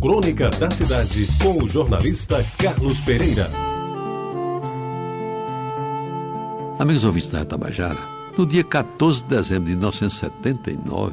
Crônica da Cidade, com o jornalista Carlos Pereira. Amigos ouvintes da Retabajara, no dia 14 de dezembro de 1979,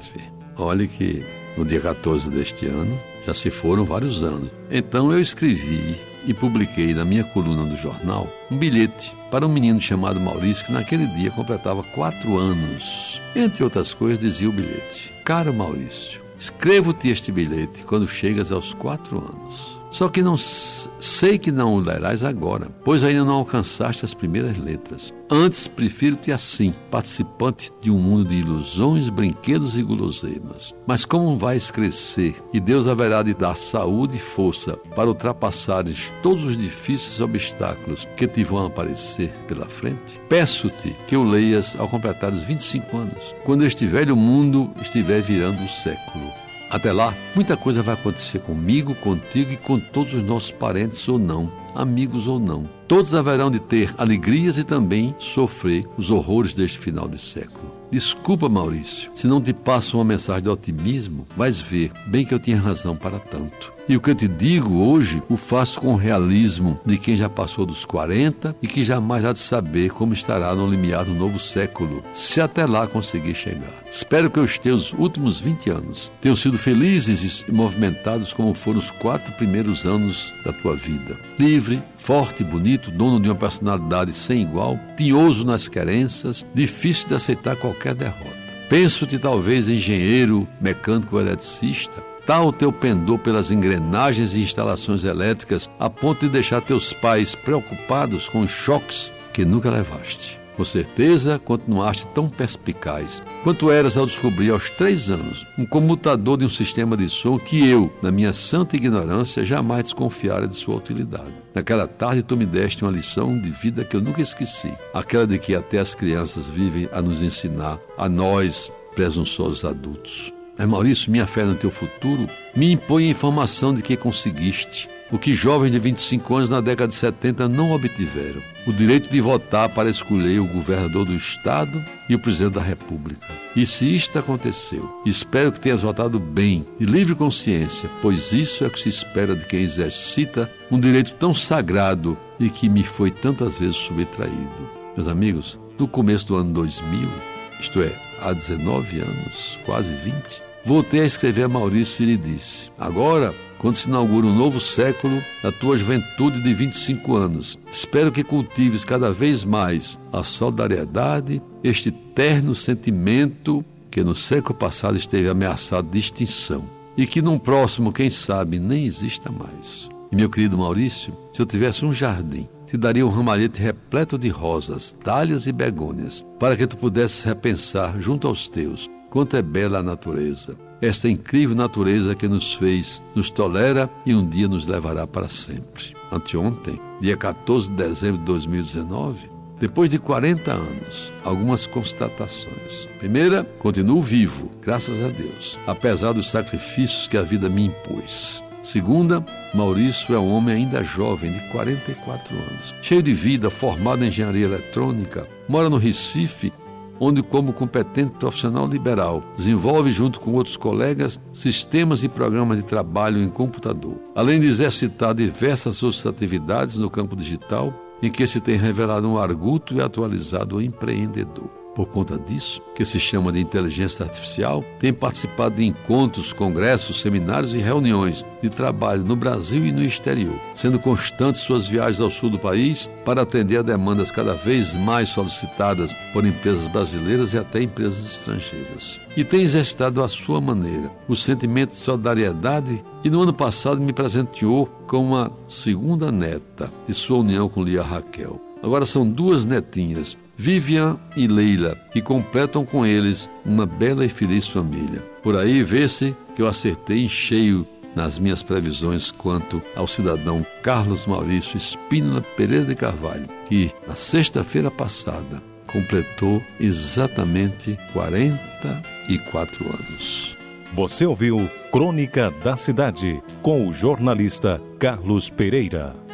olhe que no dia 14 deste ano já se foram vários anos. Então eu escrevi e publiquei na minha coluna do jornal um bilhete para um menino chamado Maurício que naquele dia completava quatro anos. Entre outras coisas, dizia o bilhete: Caro Maurício, Escrevo-te este bilhete quando chegas aos quatro anos. Só que não sei que não o lerás agora, pois ainda não alcançaste as primeiras letras. Antes prefiro-te assim, participante de um mundo de ilusões, brinquedos e guloseimas. Mas como vais crescer e Deus haverá de dar saúde e força para ultrapassares todos os difíceis obstáculos que te vão aparecer pela frente? Peço-te que o leias ao completar os 25 anos, quando este velho mundo estiver virando o século. Até lá, muita coisa vai acontecer comigo, contigo e com todos os nossos parentes ou não, amigos ou não. Todos haverão de ter alegrias e também sofrer os horrores deste final de século. Desculpa, Maurício, se não te passo uma mensagem de otimismo, vais ver bem que eu tinha razão para tanto. E o que eu te digo hoje, o faço com o realismo de quem já passou dos 40 e que jamais há de saber como estará no limiar do novo século, se até lá conseguir chegar. Espero que os teus últimos 20 anos tenham sido felizes e movimentados como foram os quatro primeiros anos da tua vida. Livre, forte bonito, dono de uma personalidade sem igual, tinhoso nas querenças, difícil de aceitar qualquer derrota. Penso-te talvez engenheiro, mecânico eletricista, tal o teu pendor pelas engrenagens e instalações elétricas a ponto de deixar teus pais preocupados com os choques que nunca levaste. Com certeza, continuaste tão perspicaz quanto eras ao descobrir aos três anos um comutador de um sistema de som que eu, na minha santa ignorância, jamais desconfiara de sua utilidade. Naquela tarde, tu me deste uma lição de vida que eu nunca esqueci, aquela de que até as crianças vivem a nos ensinar, a nós, presunçosos adultos. Mas Maurício, minha fé no teu futuro me impõe a informação de que conseguiste o que jovens de 25 anos na década de 70 não obtiveram: o direito de votar para escolher o governador do Estado e o presidente da República. E se isto aconteceu, espero que tenhas votado bem, de livre consciência, pois isso é o que se espera de quem exercita um direito tão sagrado e que me foi tantas vezes subtraído. Meus amigos, no começo do ano 2000, isto é, há 19 anos, quase 20, voltei a escrever a Maurício e lhe disse: Agora, quando se inaugura um novo século, na tua juventude de 25 anos, espero que cultives cada vez mais a solidariedade, este terno sentimento que no século passado esteve ameaçado de extinção e que num próximo, quem sabe, nem exista mais. E meu querido Maurício, se eu tivesse um jardim, te daria um ramalhete repleto de rosas, dálias e begônias, para que tu pudesses repensar junto aos teus Quanto é bela a natureza! Esta incrível natureza que nos fez, nos tolera e um dia nos levará para sempre. Anteontem, dia 14 de dezembro de 2019, depois de 40 anos, algumas constatações. Primeira, continuo vivo, graças a Deus, apesar dos sacrifícios que a vida me impôs. Segunda, Maurício é um homem ainda jovem, de 44 anos, cheio de vida, formado em engenharia eletrônica, mora no Recife onde, como competente profissional liberal, desenvolve junto com outros colegas sistemas e programas de trabalho em computador, além de exercitar diversas outras atividades no campo digital, em que se tem revelado um arguto e atualizado empreendedor. Por conta disso, que se chama de inteligência artificial, tem participado de encontros, congressos, seminários e reuniões de trabalho no Brasil e no exterior, sendo constantes suas viagens ao sul do país para atender a demandas cada vez mais solicitadas por empresas brasileiras e até empresas estrangeiras. E tem exercitado à sua maneira o sentimento de solidariedade e no ano passado me presenteou com uma segunda neta de sua união com Lia Raquel. Agora são duas netinhas, Vivian e Leila, que completam com eles uma bela e feliz família. Por aí vê-se que eu acertei em cheio nas minhas previsões quanto ao cidadão Carlos Maurício Espínola Pereira de Carvalho, que na sexta-feira passada completou exatamente 44 anos. Você ouviu Crônica da Cidade com o jornalista Carlos Pereira.